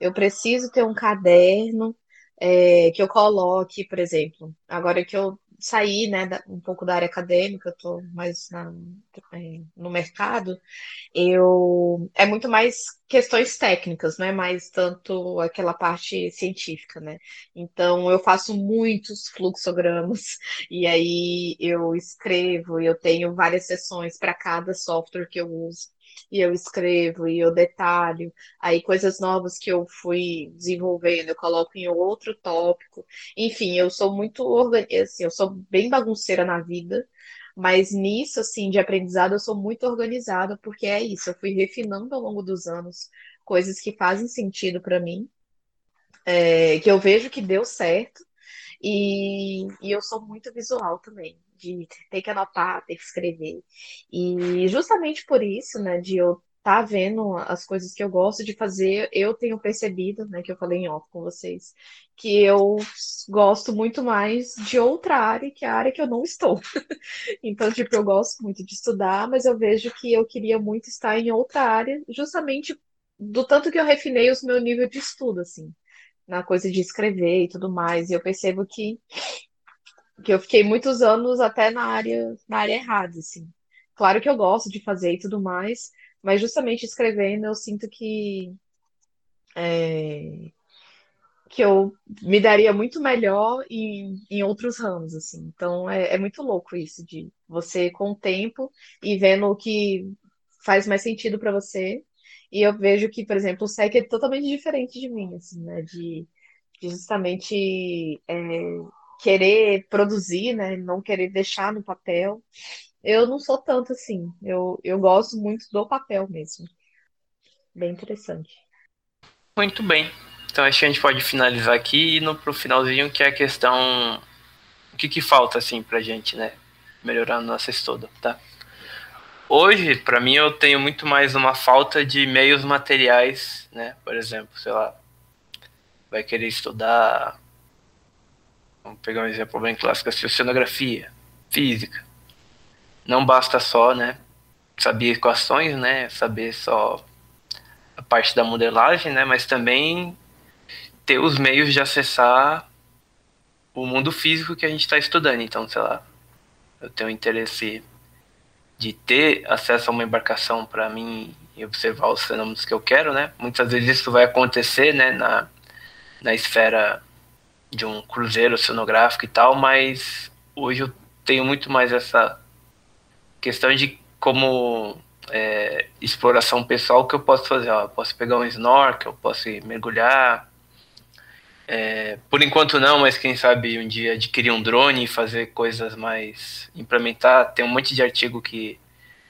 Eu preciso ter um caderno é, que eu coloque, por exemplo, agora que eu sair, né, um pouco da área acadêmica, eu estou mais na, no mercado, eu é muito mais questões técnicas, não é mais tanto aquela parte científica, né? Então eu faço muitos fluxogramas e aí eu escrevo e eu tenho várias sessões para cada software que eu uso e eu escrevo e eu detalho. Aí coisas novas que eu fui desenvolvendo, eu coloco em outro tópico. Enfim, eu sou muito organizada, assim, eu sou bem bagunceira na vida, mas nisso, assim, de aprendizado, eu sou muito organizada, porque é isso, eu fui refinando ao longo dos anos coisas que fazem sentido para mim, é, que eu vejo que deu certo, e, e eu sou muito visual também de ter que anotar, ter que escrever. E justamente por isso, né, de eu tá vendo as coisas que eu gosto de fazer, eu tenho percebido, né, que eu falei em off com vocês, que eu gosto muito mais de outra área que a área que eu não estou. então, tipo, eu gosto muito de estudar, mas eu vejo que eu queria muito estar em outra área, justamente do tanto que eu refinei o meu nível de estudo, assim. Na coisa de escrever e tudo mais. E eu percebo que, que eu fiquei muitos anos até na área, na área errada, assim. Claro que eu gosto de fazer e tudo mais, mas justamente escrevendo eu sinto que é, que eu me daria muito melhor em, em outros ramos, assim. Então é, é muito louco isso de você com o tempo e vendo o que faz mais sentido para você. E eu vejo que, por exemplo, o SEC é totalmente diferente de mim, assim, né? De, de justamente é, querer produzir, né? Não querer deixar no papel. Eu não sou tanto assim. Eu, eu gosto muito do papel mesmo. Bem interessante. Muito bem. Então acho que a gente pode finalizar aqui e ir no, pro finalzinho, que é a questão. O que, que falta, assim, pra gente, né? Melhorar o nosso estudo, tá? Hoje, para mim, eu tenho muito mais uma falta de meios materiais, né? Por exemplo, sei lá, vai querer estudar. Vamos pegar um exemplo bem clássico: oceanografia, física. Não basta só, né? Saber equações, né? Saber só a parte da modelagem, né? Mas também ter os meios de acessar o mundo físico que a gente está estudando. Então, sei lá, eu tenho interesse de ter acesso a uma embarcação para mim e observar os fenômenos que eu quero, né? Muitas vezes isso vai acontecer, né, na, na esfera de um cruzeiro oceanográfico e tal, mas hoje eu tenho muito mais essa questão de como é, exploração pessoal que eu posso fazer. Ó, eu posso pegar um snorkel, eu posso mergulhar. É, por enquanto não, mas quem sabe um dia adquirir um drone e fazer coisas mais. implementar. Tem um monte de artigo que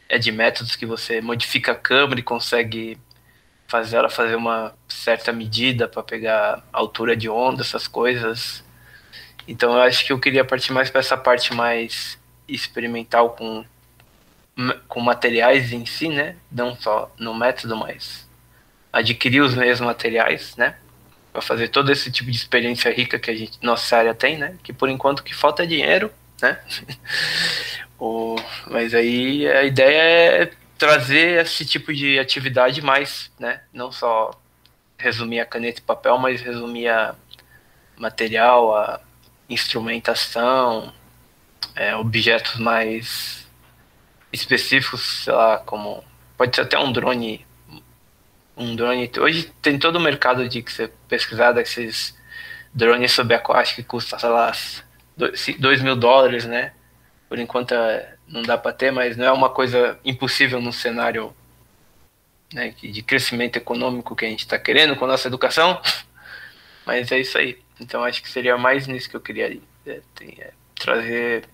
é de métodos que você modifica a câmera e consegue fazer ela fazer uma certa medida para pegar altura de onda, essas coisas. Então eu acho que eu queria partir mais para essa parte mais experimental com com materiais em si, né? Não só no método, mas adquirir os mesmos materiais, né? Para fazer todo esse tipo de experiência rica que a gente, nossa área tem, né? Que por enquanto que falta é dinheiro, né? o, mas aí a ideia é trazer esse tipo de atividade mais, né? Não só resumir a caneta e papel, mas resumir a material, a instrumentação, é, objetos mais específicos, sei lá, como pode ser até um drone, um drone. Hoje tem todo o mercado de que você pesquisar desses drones subaquáticos que custa, sei lá, 2 mil dólares, né? Por enquanto é, não dá para ter, mas não é uma coisa impossível no cenário né, de crescimento econômico que a gente está querendo com a nossa educação. Mas é isso aí. Então acho que seria mais nisso que eu queria é, é, trazer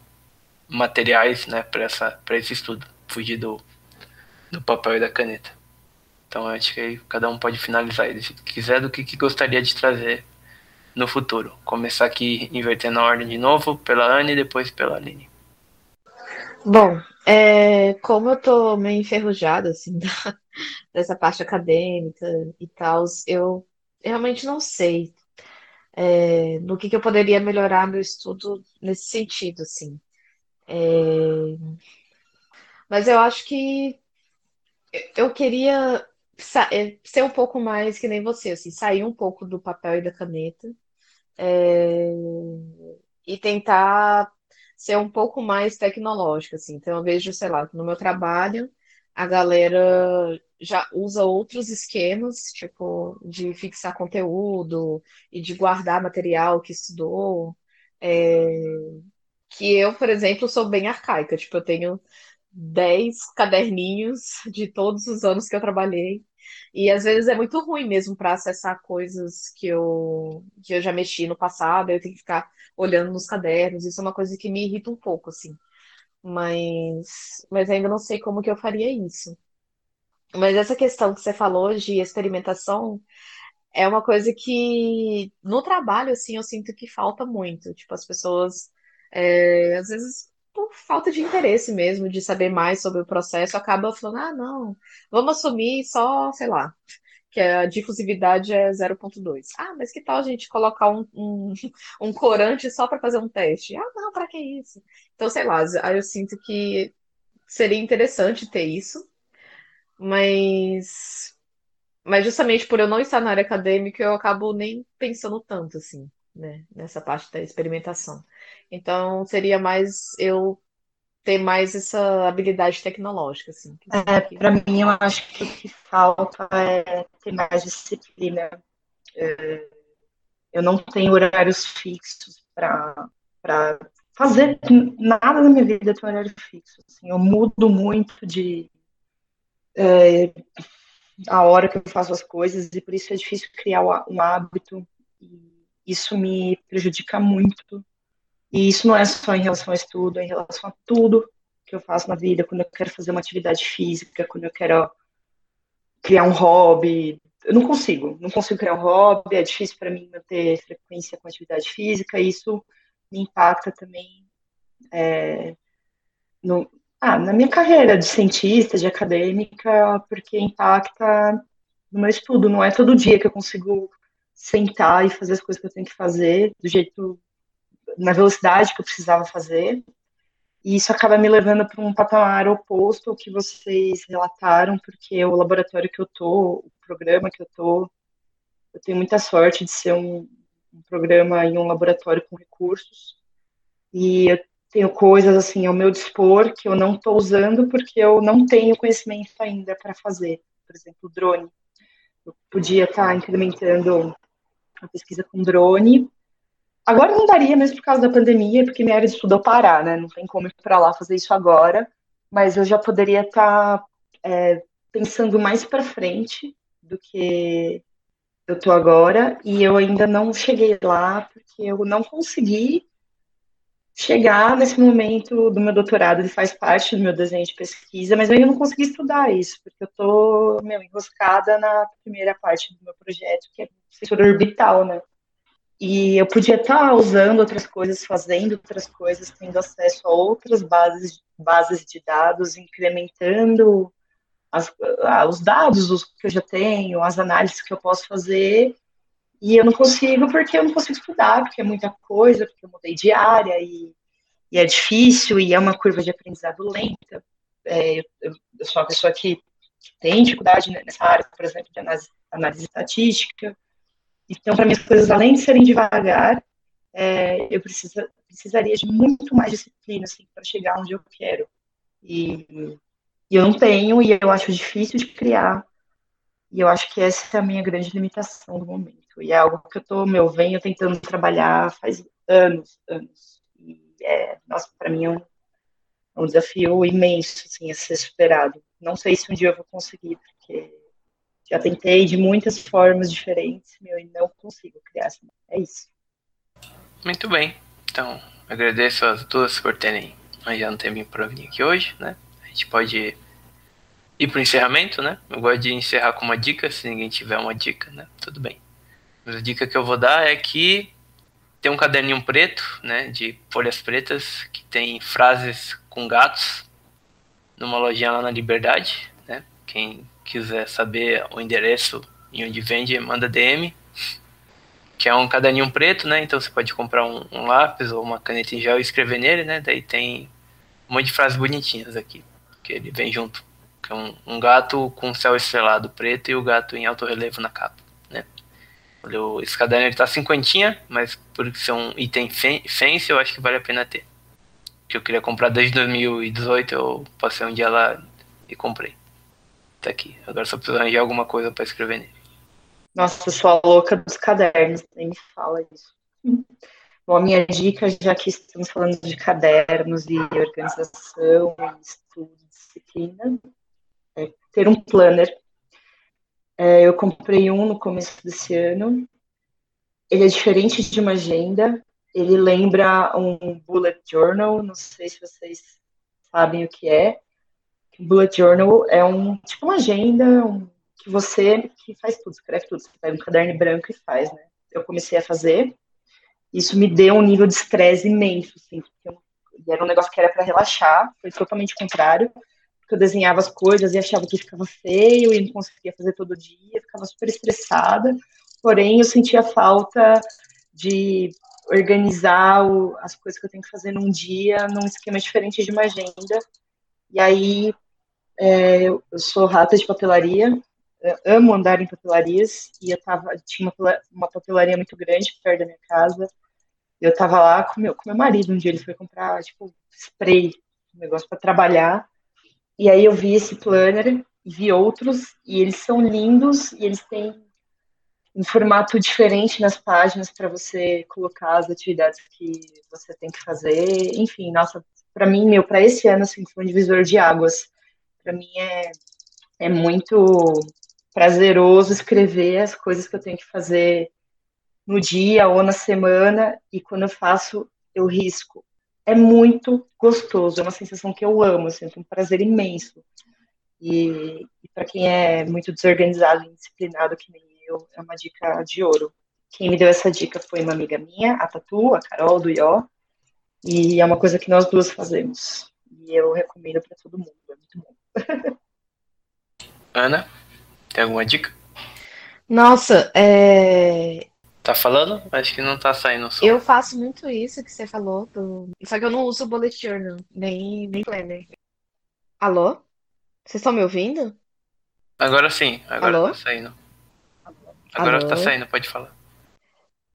materiais né, para esse estudo, fugir do, do papel e da caneta. Então acho que cada um pode finalizar aí, se quiser, do que, que gostaria de trazer no futuro. Começar aqui invertendo a ordem de novo, pela Anne e depois pela Aline. Bom, é, como eu tô meio enferrujada, assim, da, dessa parte acadêmica e tal, eu realmente não sei é, no que, que eu poderia melhorar meu estudo nesse sentido, assim. É... Mas eu acho que eu queria ser um pouco mais que nem você, assim, sair um pouco do papel e da caneta é... e tentar ser um pouco mais tecnológica, assim. Então eu vejo, sei lá, no meu trabalho a galera já usa outros esquemas, tipo, de fixar conteúdo e de guardar material que estudou. É, que eu, por exemplo, sou bem arcaica. Tipo, eu tenho 10 caderninhos de todos os anos que eu trabalhei. E às vezes é muito ruim mesmo para acessar coisas que eu, que eu já mexi no passado, eu tenho que ficar olhando nos cadernos. Isso é uma coisa que me irrita um pouco, assim. Mas, mas ainda não sei como que eu faria isso. Mas essa questão que você falou de experimentação é uma coisa que no trabalho, assim, eu sinto que falta muito. Tipo, as pessoas é, às vezes, por falta de interesse mesmo, de saber mais sobre o processo, acaba falando, ah, não, vamos assumir só, sei lá, que a difusividade é 0.2. Ah, mas que tal a gente colocar um, um, um corante só para fazer um teste? Ah, não, para que isso? Então, sei lá, eu sinto que seria interessante ter isso, mas mas justamente por eu não estar na área acadêmica, eu acabo nem pensando tanto assim, né, nessa parte da experimentação. Então, seria mais eu ter mais essa habilidade tecnológica, assim. É, para mim, eu acho que o que falta é ter mais disciplina. É, eu não tenho horários fixos para fazer nada na minha vida tem horário fixo. Assim, eu mudo muito de é, a hora que eu faço as coisas e por isso é difícil criar um hábito. E isso me prejudica muito. E isso não é só em relação ao estudo, é em relação a tudo que eu faço na vida, quando eu quero fazer uma atividade física, quando eu quero criar um hobby. Eu não consigo, não consigo criar um hobby, é difícil para mim manter frequência com atividade física, e isso me impacta também é, no, ah, na minha carreira de cientista, de acadêmica, porque impacta no meu estudo. Não é todo dia que eu consigo sentar e fazer as coisas que eu tenho que fazer do jeito, na velocidade que eu precisava fazer. E isso acaba me levando para um patamar oposto ao que vocês relataram, porque o laboratório que eu tô, o programa que eu tô, eu tenho muita sorte de ser um, um programa em um laboratório com recursos. E eu tenho coisas assim ao meu dispor que eu não estou usando porque eu não tenho conhecimento ainda para fazer. Por exemplo, o drone. Eu podia estar tá implementando a pesquisa com drone. Agora não daria mesmo por causa da pandemia, porque minha área de estudo é né? Não tem como ir para lá fazer isso agora. Mas eu já poderia estar tá, é, pensando mais para frente do que eu estou agora. E eu ainda não cheguei lá porque eu não consegui chegar nesse momento do meu doutorado, ele faz parte do meu desenho de pesquisa, mas eu ainda não consegui estudar isso, porque eu tô, meu, enroscada na primeira parte do meu projeto, que é fissura orbital, né? E eu podia estar usando outras coisas, fazendo outras coisas, tendo acesso a outras bases, bases de dados, incrementando as, ah, os dados os que eu já tenho, as análises que eu posso fazer, e eu não consigo porque eu não consigo estudar, porque é muita coisa, porque eu mudei de área e, e é difícil e é uma curva de aprendizado lenta. É, eu, eu, sou uma pessoa que tem dificuldade nessa área, por exemplo, de análise, análise estatística. Então, para mim, as coisas, além de serem devagar, é, eu precisa, precisaria de muito mais disciplina assim, para chegar onde eu quero. E, e eu não tenho, e eu acho difícil de criar. E eu acho que essa é a minha grande limitação do momento. E é algo que eu tô, meu, venho tentando trabalhar faz anos, anos. E é, nossa, para mim é um, é um desafio imenso, assim, a ser superado. Não sei se um dia eu vou conseguir, porque já tentei de muitas formas diferentes, meu, e não consigo criar. Assim. É isso. Muito bem. Então, agradeço as duas por terem um tempinho para vir aqui hoje, né? A gente pode ir para o encerramento, né? Eu gosto de encerrar com uma dica, se ninguém tiver uma dica, né? Tudo bem. A dica que eu vou dar é que tem um caderninho preto, né, de folhas pretas, que tem frases com gatos, numa lojinha lá na Liberdade, né? Quem quiser saber o endereço e onde vende, manda DM. Que é um caderninho preto, né? Então você pode comprar um, um lápis ou uma caneta em gel e escrever nele, né? Daí tem um monte de frases bonitinhas aqui, que ele vem junto. Que é um, um gato com céu estrelado preto e o gato em alto relevo na capa. Esse caderno ele tá cinquentinha, mas por ser um item fancy, eu acho que vale a pena ter. Que eu queria comprar desde 2018, eu passei um dia lá e comprei. Tá aqui. Agora só preciso arranjar alguma coisa para escrever nele. Nossa, eu sou a louca dos cadernos, nem fala isso. Bom, a minha dica, já que estamos falando de cadernos e organização, estudo, disciplina, é ter um planner é, eu comprei um no começo desse ano. Ele é diferente de uma agenda. Ele lembra um bullet journal. Não sei se vocês sabem o que é. bullet journal é um tipo uma agenda um, que você que faz tudo, escreve tudo. Você pega um caderno branco e faz, né? Eu comecei a fazer. Isso me deu um nível de estresse imenso, assim, era um negócio que era para relaxar. Foi totalmente contrário porque eu desenhava as coisas e achava que ficava feio e não conseguia fazer todo dia, ficava super estressada. Porém, eu sentia falta de organizar o, as coisas que eu tenho que fazer num dia num esquema diferente de uma agenda. E aí, é, eu, eu, sou rata de papelaria, amo andar em papelarias e eu tava, tinha uma, uma papelaria muito grande perto da minha casa. Eu tava lá com meu, com meu marido um dia, ele foi comprar, tipo, spray, um negócio para trabalhar. E aí eu vi esse planner vi outros, e eles são lindos, e eles têm um formato diferente nas páginas para você colocar as atividades que você tem que fazer. Enfim, nossa, para mim, meu, para esse ano, assim, foi um divisor de águas. Para mim é, é muito prazeroso escrever as coisas que eu tenho que fazer no dia ou na semana, e quando eu faço, eu risco. É muito gostoso, é uma sensação que eu amo, assim, um prazer imenso. E, e para quem é muito desorganizado e indisciplinado, que nem eu, é uma dica de ouro. Quem me deu essa dica foi uma amiga minha, a Tatu, a Carol do Ió, e é uma coisa que nós duas fazemos. E eu recomendo para todo mundo, é muito bom. Ana, tem alguma dica? Nossa, é... Tá falando? Acho que não tá saindo o som. eu faço muito isso que você falou, do- só que eu não uso o bullet journal, nem, nem planner. Alô? Vocês estão me ouvindo? Agora sim, agora Alô? tá saindo. Agora Alô? tá saindo, pode falar.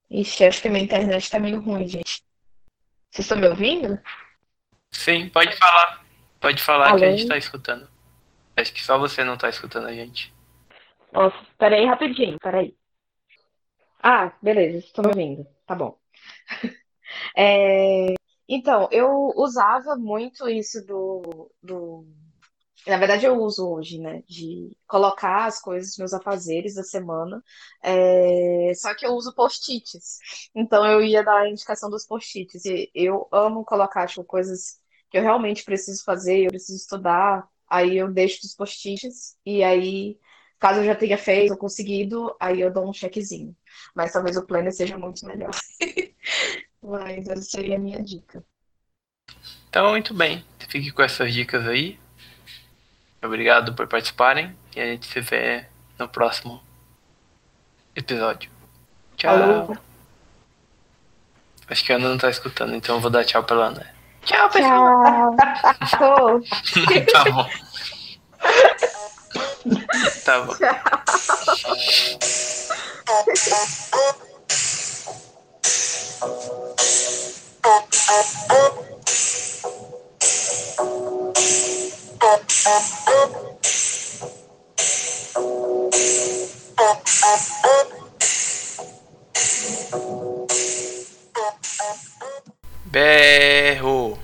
Ixi, acho que minha internet tá meio ruim, gente. Vocês estão me ouvindo? Sim, pode falar. Pode falar que a Alô? gente tá escutando. Acho que só você não tá escutando a gente. Nossa, peraí rapidinho, peraí. Ah, beleza, estou me ouvindo. Tá bom. É, então, eu usava muito isso do, do. Na verdade, eu uso hoje, né? De colocar as coisas, meus afazeres da semana. É, Só que eu uso post-its. Então, eu ia dar a indicação dos post-its. Eu amo colocar, tipo, coisas que eu realmente preciso fazer, eu preciso estudar. Aí eu deixo os post-its. E aí. Caso eu já tenha feito ou conseguido, aí eu dou um checkzinho. Mas talvez o planner seja muito melhor. Mas essa seria a minha dica. Então, muito bem. Fique com essas dicas aí. Obrigado por participarem. E a gente se vê no próximo episódio. Tchau. Falou. Acho que a Ana não tá escutando, então eu vou dar tchau pela Ana. Tchau, pessoal. Tchau! Tá bom. Tá bom. Berro.